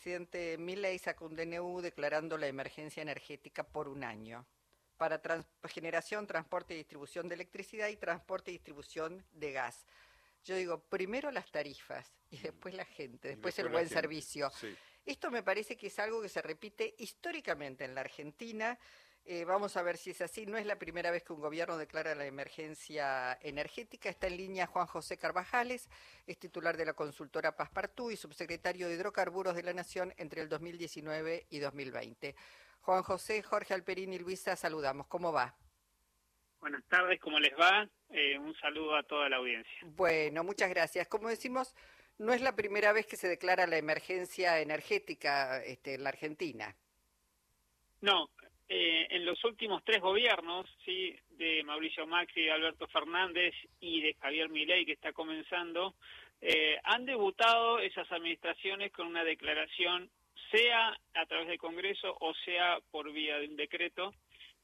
presidente Milei sacó un DNU declarando la emergencia energética por un año para generación, transporte y distribución de electricidad y transporte y distribución de gas. Yo digo, primero las tarifas y después la gente, después, el buen servicio. Esto me parece que es algo que se repite históricamente en la Argentina. Eh, vamos a ver si es así. No es la primera vez que un gobierno declara la emergencia energética. Está en línea Juan José Carvajales, es titular de la consultora Paspartú y subsecretario de Hidrocarburos de la Nación entre el 2019 y 2020. Juan José, Jorge Alperín y Luisa, saludamos. ¿Cómo va? Buenas tardes, ¿cómo les va? Eh, un saludo a toda la audiencia. Bueno, muchas gracias. Como decimos, no es la primera vez que se declara la emergencia energética este, en la Argentina. No, eh, en los últimos tres gobiernos, sí, de Mauricio Macri, Alberto Fernández y de Javier Milei, que está comenzando, eh, han debutado esas administraciones con una declaración, sea a través del Congreso o sea por vía de un decreto,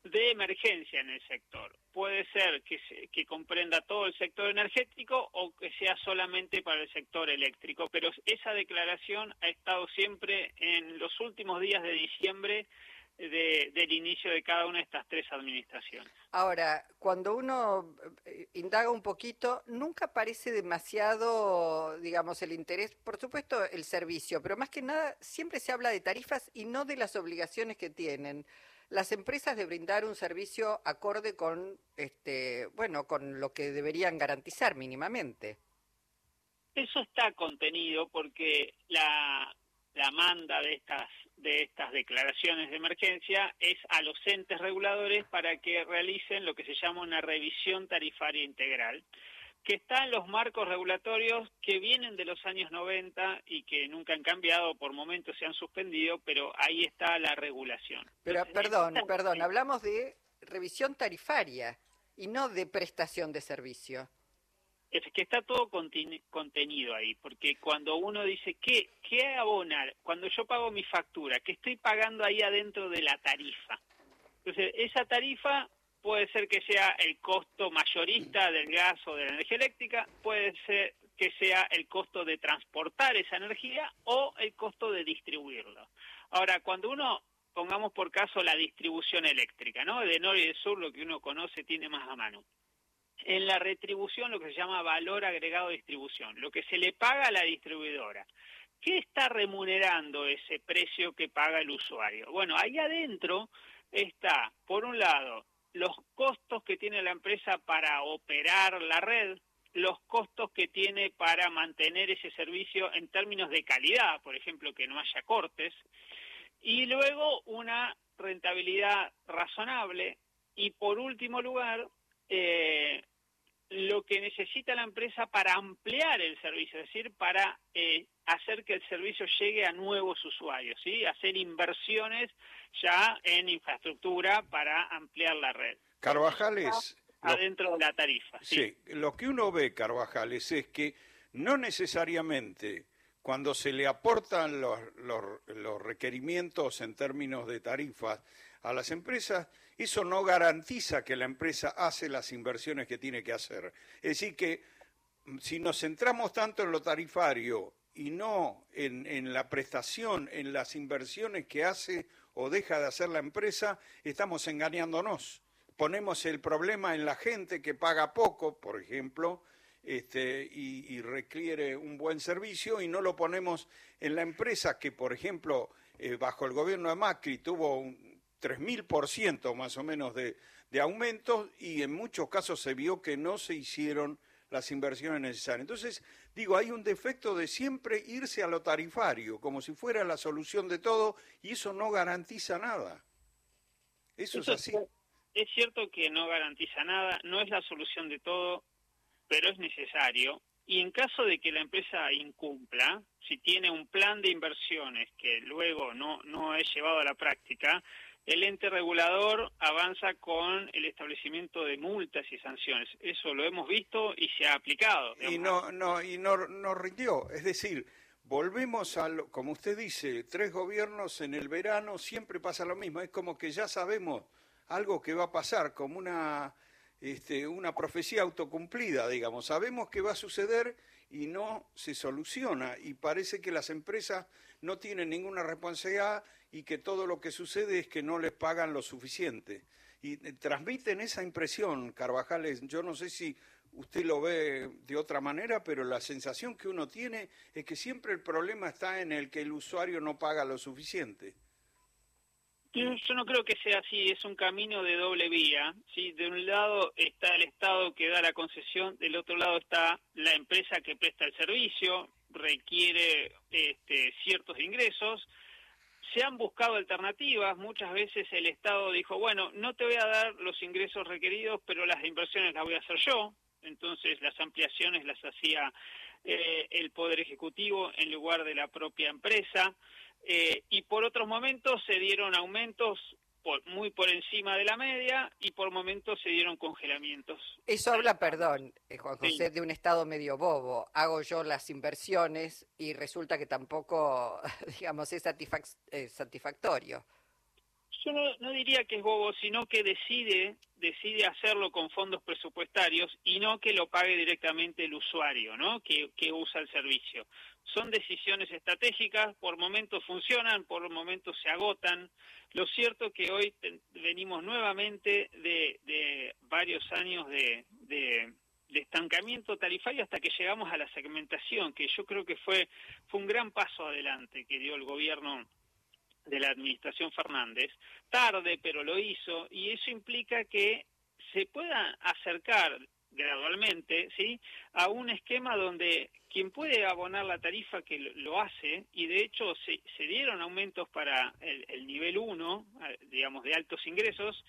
de emergencia en el sector. Puede ser que, que comprenda todo el sector energético o que sea solamente para el sector eléctrico, pero esa declaración ha estado siempre en los últimos días de diciembre de, del inicio de cada una de estas tres administraciones. Ahora, cuando uno eh, indaga un poquito, nunca parece demasiado, digamos, el interés, por supuesto, el servicio, pero más que nada siempre se habla de tarifas y no de las obligaciones que tienen las empresas de brindar un servicio acorde con, este, bueno, con lo que deberían garantizar mínimamente. Eso está contenido porque la, la manda de estas de estas declaraciones de emergencia es a los entes reguladores para que realicen lo que se llama una revisión tarifaria integral que está en los marcos regulatorios que vienen de los años 90 y que nunca han cambiado, por momentos se han suspendido, pero ahí está la regulación. Pero perdón, perdón, hablamos de revisión tarifaria y no de prestación de servicio. Es que está todo contenido ahí, porque cuando uno dice, ¿qué, ¿qué abonar? Cuando yo pago mi factura, ¿qué estoy pagando ahí adentro de la tarifa? Entonces, esa tarifa puede ser que sea el costo mayorista del gas o de la energía eléctrica, puede ser que sea el costo de transportar esa energía o el costo de distribuirlo. Ahora, cuando uno, pongamos por caso la distribución eléctrica, ¿no? De norte y de sur, lo que uno conoce tiene más a mano. En la retribución, lo que se llama valor agregado de distribución, lo que se le paga a la distribuidora. ¿Qué está remunerando ese precio que paga el usuario? Bueno, ahí adentro está, por un lado, los costos que tiene la empresa para operar la red, los costos que tiene para mantener ese servicio en términos de calidad, por ejemplo, que no haya cortes, y luego una rentabilidad razonable, y por último lugar, eh, lo que necesita la empresa para ampliar el servicio, es decir, para eh, hacer que el servicio llegue a nuevos usuarios, ¿sí? hacer inversiones ya en infraestructura para ampliar la red. Carvajales. Adentro de la tarifa. Sí. lo que uno ve, Carvajales, es que no necesariamente cuando se le aportan los, los, requerimientos en términos de tarifas a las empresas, eso no garantiza que la empresa hace las inversiones que tiene que hacer. Es decir, que mm, si nos centramos tanto en lo tarifario y no en, en, la prestación, en las inversiones que hace o deja de hacer la empresa, estamos engañándonos. Ponemos el problema en la gente que paga poco, por ejemplo, este, y, requiere un buen servicio, y no lo ponemos en la empresa que, por ejemplo, eh, bajo el gobierno de Macri tuvo un 3.000% más o menos de, de aumentos y en muchos casos se vio que no se hicieron las inversiones necesarias. Entonces, digo, hay un defecto de siempre irse a lo tarifario, como si fuera la solución de todo, y eso no garantiza nada. Eso, es así. Es cierto que no garantiza nada, no es la solución de todo, pero es necesario. Y en caso de que la empresa incumpla, si tiene un plan de inversiones que luego no, no es llevado a la práctica, el ente regulador avanza con el establecimiento de multas y sanciones. Eso lo hemos visto y se ha aplicado. Y no, no, y no, no rindió. Es decir, volvemos a, lo, como usted dice, tres gobiernos en el verano, siempre pasa lo mismo. Es como que ya sabemos algo que va a pasar, como una, este, una profecía autocumplida, digamos. Sabemos que va a suceder y no se soluciona. Y parece que las empresas no tienen ninguna responsabilidad y que todo lo que sucede es que no les pagan lo suficiente. Y eh, transmiten esa impresión, Carvajales, yo no sé si usted lo ve de otra manera, pero la sensación que uno tiene es que siempre el problema está en el que el usuario no paga lo suficiente. Yo no creo que sea así, es un camino de doble vía. ¿sí? De un lado está el Estado que da la concesión, del otro lado está la empresa que presta el servicio, requiere este, ciertos ingresos. Se han buscado alternativas, muchas veces el Estado dijo, bueno, no te voy a dar los ingresos requeridos, pero las inversiones las voy a hacer yo. Entonces las ampliaciones las hacía eh, el Poder Ejecutivo en lugar de la propia empresa. Eh, y por otros momentos se dieron aumentos muy por encima de la media y por momentos se dieron congelamientos. Eso habla, perdón, eh, Juan José, de un estado medio bobo. Hago yo las inversiones y resulta que tampoco, digamos, es satisfactorio yo no, diría que es bobo, sino que decide, decide hacerlo con fondos presupuestarios y no que lo pague directamente el usuario, ¿no? Que, usa el servicio. Son decisiones estratégicas, por momentos funcionan, por momentos se agotan. Lo cierto que hoy venimos nuevamente de, varios años de, de estancamiento tarifario hasta que llegamos a la segmentación, que yo creo que fue, fue un gran paso adelante que dio el gobierno de la administración Fernández, tarde pero lo hizo, y eso implica que se pueda acercar gradualmente, ¿sí? A un esquema donde quien puede abonar la tarifa que lo hace, y de hecho se, se dieron aumentos para el, nivel 1, digamos, de altos ingresos,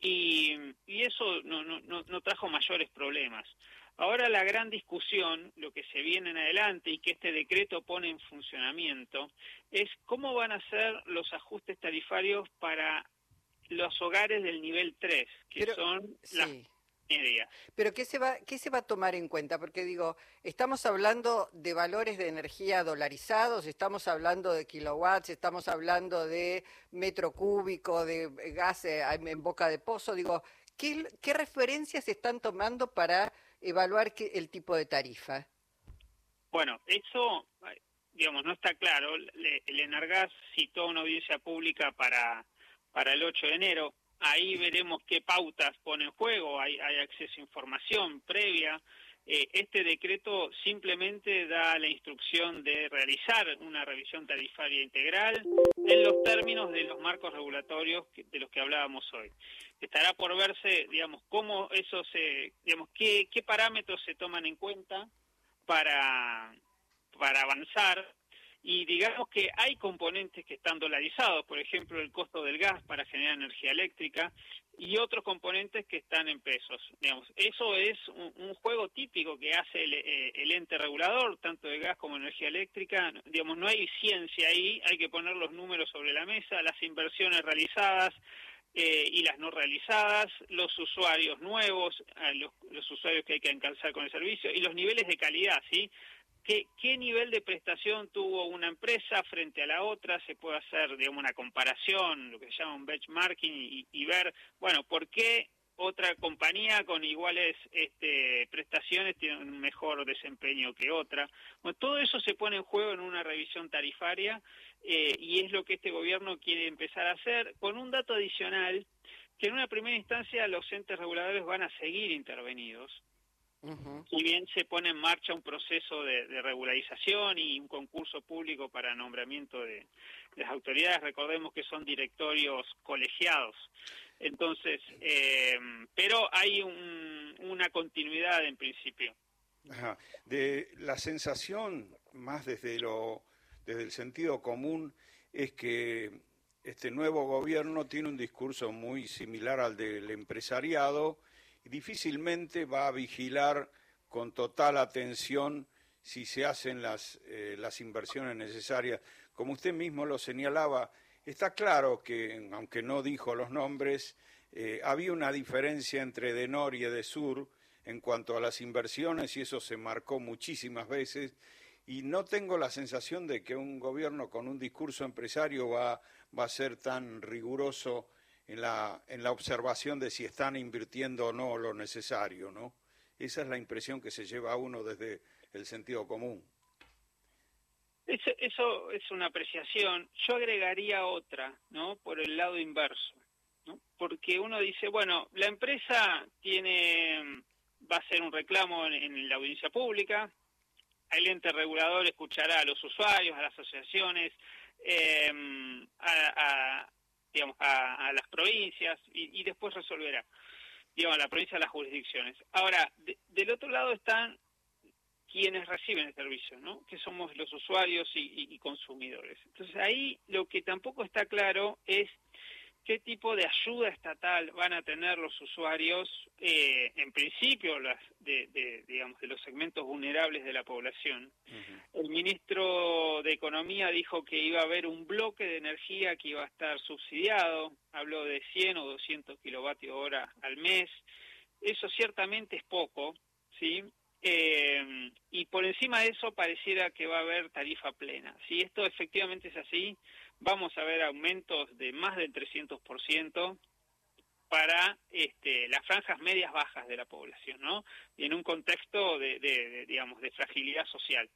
y, y eso no, no, no trajo mayores problemas. Ahora la gran discusión, lo que se viene en adelante y que este decreto pone en funcionamiento, es cómo van a ser los ajustes tarifarios para los hogares del nivel 3, que son las medias. Pero ¿qué se, va, ¿qué se va a tomar en cuenta? Porque digo, estamos hablando de valores de energía dolarizados, estamos hablando de kilowatts, estamos hablando de metro cúbico, de gas eh, en boca de pozo. Digo, ¿qué, qué referencias están tomando para evaluar el tipo de tarifa? Bueno, eso, digamos, no está claro. El Enargas citó una audiencia pública para, para el 8 de enero. Ahí veremos qué pautas pone en juego. Hay, hay acceso a información previa. Eh, este decreto simplemente da la instrucción de realizar una revisión tarifaria integral en los términos de los marcos regulatorios de los que hablábamos hoy. Estará por verse, digamos, cómo eso se, digamos, qué, qué parámetros se toman en cuenta para, para avanzar y digamos que hay componentes que están dolarizados, por ejemplo el costo del gas para generar energía eléctrica y otros componentes que están en pesos. Digamos, eso es un, juego típico que hace eh, el, ente regulador, tanto de gas como energía eléctrica. Digamos, no hay ciencia ahí, hay que poner los números sobre la mesa, las inversiones realizadas, eh, y las no realizadas, los usuarios nuevos, los, los, usuarios que hay que alcanzar con el servicio y los niveles de calidad, ¿sí? ¿Qué, nivel de prestación tuvo una empresa frente a la otra? Se puede hacer, digamos, una comparación, lo que se llama un benchmarking, y, ver, bueno, ¿por qué otra compañía con iguales este, prestaciones tiene un mejor desempeño que otra? Bueno, todo eso se pone en juego en una revisión tarifaria eh, y es lo que este gobierno quiere empezar a hacer con un dato adicional que en una primera instancia los entes reguladores van a seguir intervenidos, y bien se pone en marcha un proceso de, regularización y un concurso público para nombramiento de, las autoridades. Recordemos que son directorios colegiados. Entonces, eh, pero hay una continuidad en principio. De la sensación, más desde lo desde el sentido común, es que este nuevo gobierno tiene un discurso muy similar al del empresariado difícilmente va a vigilar con total atención si se hacen las, eh, las inversiones necesarias. Como usted mismo lo señalaba, está claro que, aunque no dijo los nombres, eh, había una diferencia entre Denor y Edesur en cuanto a las inversiones y eso se marcó muchísimas veces y no tengo la sensación de que un gobierno con un discurso empresario va, va a ser tan riguroso en la, en la observación de si están invirtiendo o no lo necesario, ¿no? Esa es la impresión que se lleva a uno desde el sentido común. Eso, es una apreciación. Yo agregaría otra, ¿no? Por el lado inverso, ¿no? Porque uno dice, bueno, la empresa tiene, va a hacer un reclamo en, la audiencia pública, el ente regulador escuchará a los usuarios, a las asociaciones, em, a, digamos, a, las provincias y, después resolverá, digamos, a la provincia, a las jurisdicciones. Ahora, del otro lado están quienes reciben el servicio, ¿no? que somos los usuarios y, consumidores. Entonces ahí lo que tampoco está claro es qué tipo de ayuda estatal van a tener los usuarios, eh, en principio, las de, digamos, de los segmentos vulnerables de la población. El ministro de Economía dijo que iba a haber un bloque de energía que iba a estar subsidiado, habló de 100 o 200 kilovatios hora al mes. Eso ciertamente es poco, ¿sí? Eh, y por encima de eso pareciera que va a haber tarifa plena. Si esto efectivamente es así, vamos a ver aumentos de más del 300% para este, las franjas medias bajas de la población, ¿no? Y en un contexto de, digamos, de fragilidad social.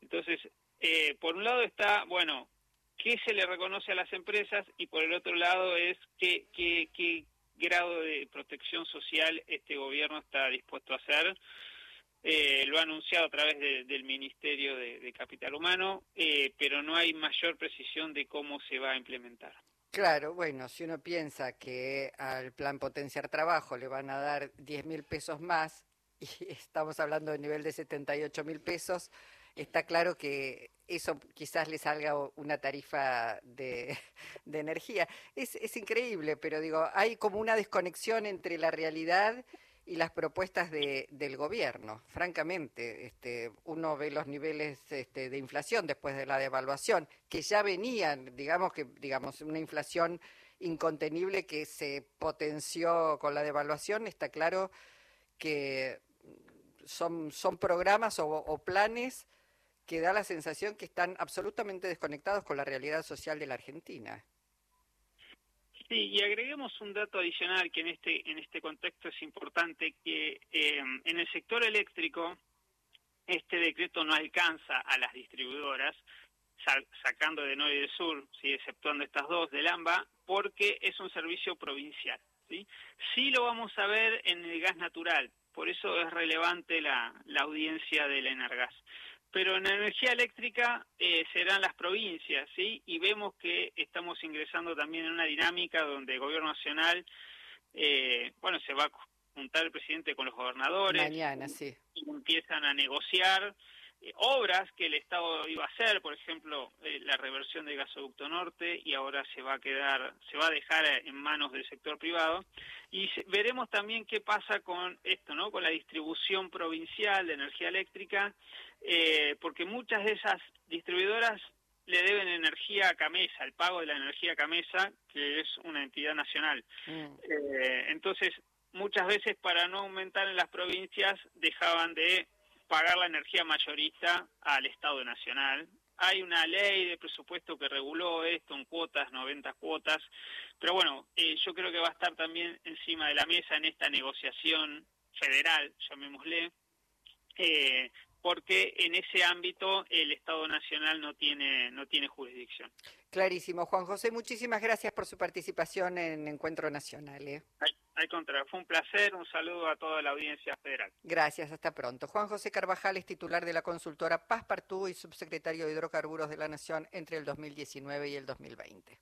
Entonces, eh, por un lado está, bueno, qué se le reconoce a las empresas y por el otro lado es qué, qué, qué grado de protección social este gobierno está dispuesto a hacer eh, lo ha anunciado a través del Ministerio de, Capital Humano, eh, pero no hay mayor precisión de cómo se va a implementar. Claro, bueno, si uno piensa que al plan potenciar trabajo le van a dar 10 mil pesos más y estamos hablando de nivel de 78 mil pesos, está claro que eso quizás le salga una tarifa de, energía. Es, es increíble, pero digo, hay como una desconexión entre la realidad y las propuestas de, del gobierno. Francamente, este, uno ve los niveles este, de inflación después de la devaluación, que ya venían, digamos que digamos una inflación incontenible que se potenció con la devaluación. Está claro que son, son programas o planes que da la sensación que están absolutamente desconectados con la realidad social de la Argentina. Sí, y agreguemos un dato adicional que en este en este contexto es importante que eh, en el sector eléctrico este decreto no alcanza a las distribuidoras sacando de norte y de sur, sí, exceptuando estas dos del AMBA, porque es un servicio provincial. ¿sí? sí lo vamos a ver en el gas natural, por eso es relevante la, la audiencia del Energas pero en energía eléctrica eh, serán las provincias, ¿sí? Y vemos que estamos ingresando también en una dinámica donde el gobierno nacional, eh, bueno, se va a juntar el presidente con los gobernadores. Mañana, sí. Y empiezan a negociar eh, obras que el Estado iba a hacer, por ejemplo, la reversión del gasoducto norte, y ahora se va a quedar, se va a dejar en manos del sector privado. Y veremos también qué pasa con esto, ¿no? Con la distribución provincial de energía eléctrica eh, porque muchas de esas distribuidoras le deben energía a Camesa, el pago de la energía a Camesa, que es una entidad nacional. Mm. Eh, entonces, muchas veces para no aumentar en las provincias dejaban de pagar la energía mayorista al Estado Nacional. Hay una ley de presupuesto que reguló esto en cuotas, 90 cuotas, pero bueno, eh, yo creo que va a estar también encima de la mesa en esta negociación federal, llamémosle, eh, porque en ese ámbito el Estado Nacional no tiene, no tiene jurisdicción. Clarísimo. Juan José, muchísimas gracias por su participación en Encuentro Nacional. ¿eh? Al, contrario, fue un placer. Un saludo a toda la audiencia federal. Gracias, hasta pronto. Juan José Carvajal es titular de la consultora Paz Partú y subsecretario de Hidrocarburos de la Nación entre el 2019 y el 2020.